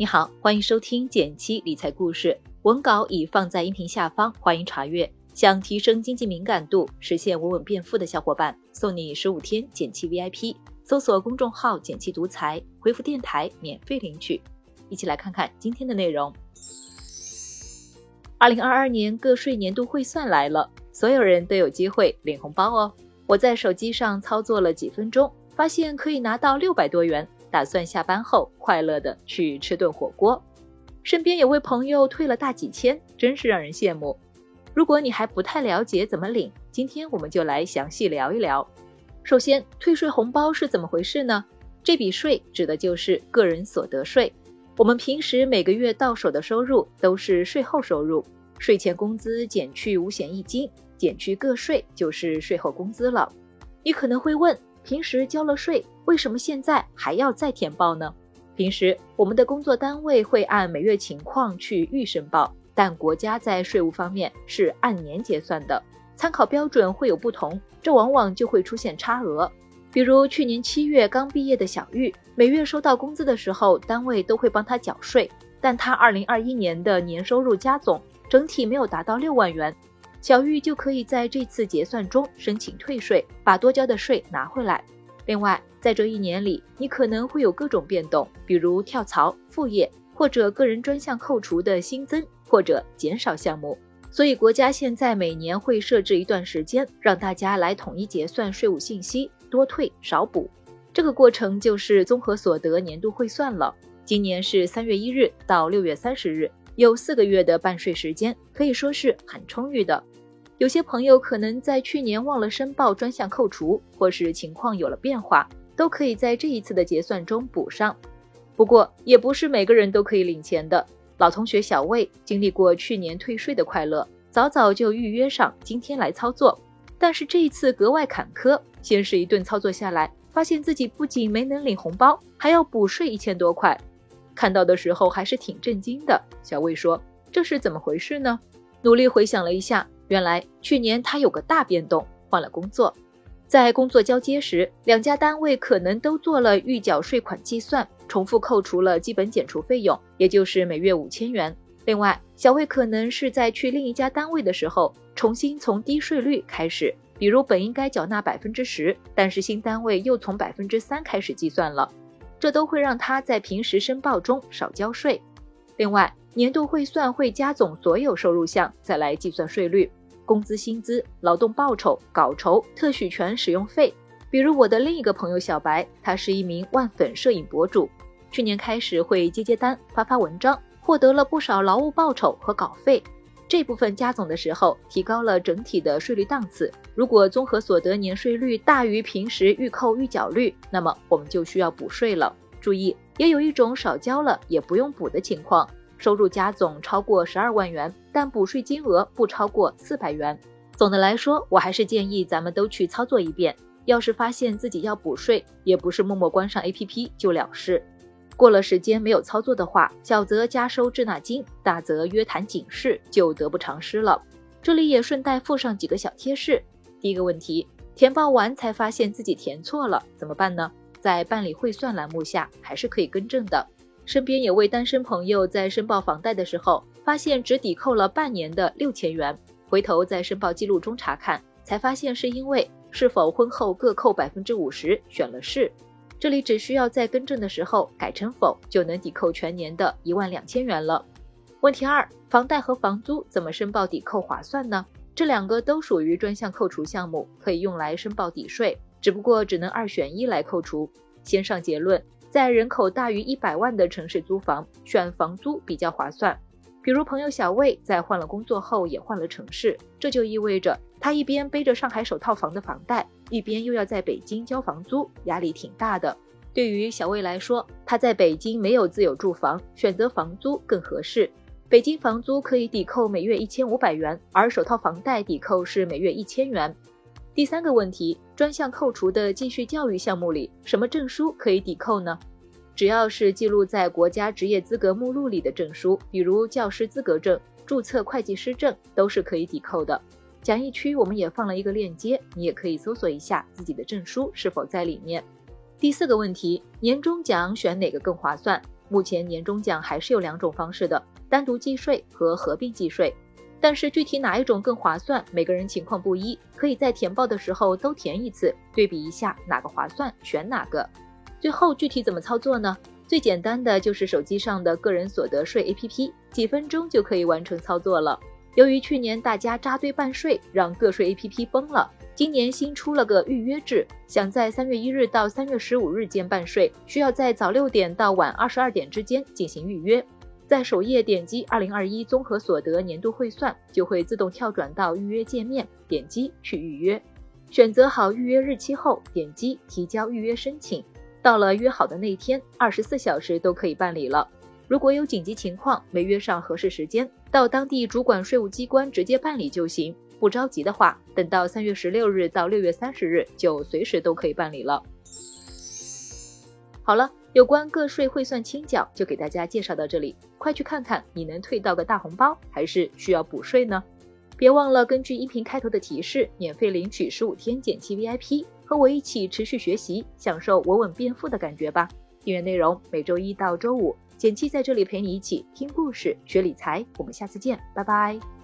你好，欢迎收听减七理财故事，文稿已放在音频下方，欢迎查阅。想提升经济敏感度，实现稳稳变富的小伙伴，送你十五天减七 VIP。搜索公众号“减七独裁，回复“电台”免费领取。一起来看看今天的内容。二零二二年个税年度汇算来了，所有人都有机会领红包哦。我在手机上操作了几分钟，发现可以拿到六百多元。打算下班后快乐的去吃顿火锅，身边有位朋友退了大几千，真是让人羡慕。如果你还不太了解怎么领，今天我们就来详细聊一聊。首先，退税红包是怎么回事呢？这笔税指的就是个人所得税。我们平时每个月到手的收入都是税后收入，税前工资减去五险一金，减去个税就是税后工资了。你可能会问。平时交了税，为什么现在还要再填报呢？平时我们的工作单位会按每月情况去预申报，但国家在税务方面是按年结算的，参考标准会有不同，这往往就会出现差额。比如去年七月刚毕业的小玉，每月收到工资的时候，单位都会帮他缴税，但他二零二一年的年收入加总整体没有达到六万元。小玉就可以在这次结算中申请退税，把多交的税拿回来。另外，在这一年里，你可能会有各种变动，比如跳槽、副业或者个人专项扣除的新增或者减少项目。所以，国家现在每年会设置一段时间，让大家来统一结算税务信息，多退少补。这个过程就是综合所得年度汇算了。今年是三月一日到六月三十日。有四个月的办税时间，可以说是很充裕的。有些朋友可能在去年忘了申报专项扣除，或是情况有了变化，都可以在这一次的结算中补上。不过，也不是每个人都可以领钱的。老同学小魏经历过去年退税的快乐，早早就预约上今天来操作。但是这一次格外坎坷，先是一顿操作下来，发现自己不仅没能领红包，还要补税一千多块。看到的时候还是挺震惊的。小魏说：“这是怎么回事呢？”努力回想了一下，原来去年他有个大变动，换了工作。在工作交接时，两家单位可能都做了预缴税款计算，重复扣除了基本减除费用，也就是每月五千元。另外，小魏可能是在去另一家单位的时候，重新从低税率开始，比如本应该缴纳百分之十，但是新单位又从百分之三开始计算了。这都会让他在平时申报中少交税。另外，年度汇算会加总所有收入项，再来计算税率。工资、薪资、劳动报酬、稿酬、特许权使用费。比如我的另一个朋友小白，他是一名万粉摄影博主，去年开始会接接单、发发文章，获得了不少劳务报酬和稿费。这部分加总的时候，提高了整体的税率档次。如果综合所得年税率大于平时预扣预缴率，那么我们就需要补税了。注意，也有一种少交了也不用补的情况：收入加总超过十二万元，但补税金额不超过四百元。总的来说，我还是建议咱们都去操作一遍。要是发现自己要补税，也不是默默关上 APP 就了事。过了时间没有操作的话，小则加收滞纳金，大则约谈警示，就得不偿失了。这里也顺带附上几个小贴士。第一个问题，填报完才发现自己填错了，怎么办呢？在办理汇算栏目下还是可以更正的。身边有位单身朋友在申报房贷的时候，发现只抵扣了半年的六千元，回头在申报记录中查看，才发现是因为是否婚后各扣百分之五十选了是。这里只需要在更正的时候改成否，就能抵扣全年的一万两千元了。问题二：房贷和房租怎么申报抵扣划算呢？这两个都属于专项扣除项目，可以用来申报抵税，只不过只能二选一来扣除。先上结论，在人口大于一百万的城市租房，选房租比较划算。比如朋友小魏在换了工作后也换了城市，这就意味着他一边背着上海首套房的房贷，一边又要在北京交房租，压力挺大的。对于小魏来说，他在北京没有自有住房，选择房租更合适。北京房租可以抵扣每月一千五百元，而首套房贷抵扣是每月一千元。第三个问题，专项扣除的继续教育项目里，什么证书可以抵扣呢？只要是记录在国家职业资格目录里的证书，比如教师资格证、注册会计师证，都是可以抵扣的。讲义区我们也放了一个链接，你也可以搜索一下自己的证书是否在里面。第四个问题，年终奖选哪个更划算？目前年终奖还是有两种方式的：单独计税和合并计税。但是具体哪一种更划算，每个人情况不一，可以在填报的时候都填一次，对比一下哪个划算，选哪个。最后具体怎么操作呢？最简单的就是手机上的个人所得税 APP，几分钟就可以完成操作了。由于去年大家扎堆办税，让个税 APP 崩了，今年新出了个预约制，想在三月一日到三月十五日间办税，需要在早六点到晚二十二点之间进行预约。在首页点击二零二一综合所得年度汇算，就会自动跳转到预约界面，点击去预约。选择好预约日期后，点击提交预约申请。到了约好的那天，二十四小时都可以办理了。如果有紧急情况没约上合适时间，到当地主管税务机关直接办理就行。不着急的话，等到三月十六日到六月三十日就随时都可以办理了。好了，有关个税汇算清缴就给大家介绍到这里，快去看看你能退到个大红包，还是需要补税呢？别忘了根据音频开头的提示，免费领取十五天减期 VIP，和我一起持续学习，享受稳稳变富的感觉吧。订阅内容每周一到周五，简七在这里陪你一起听故事、学理财。我们下次见，拜拜。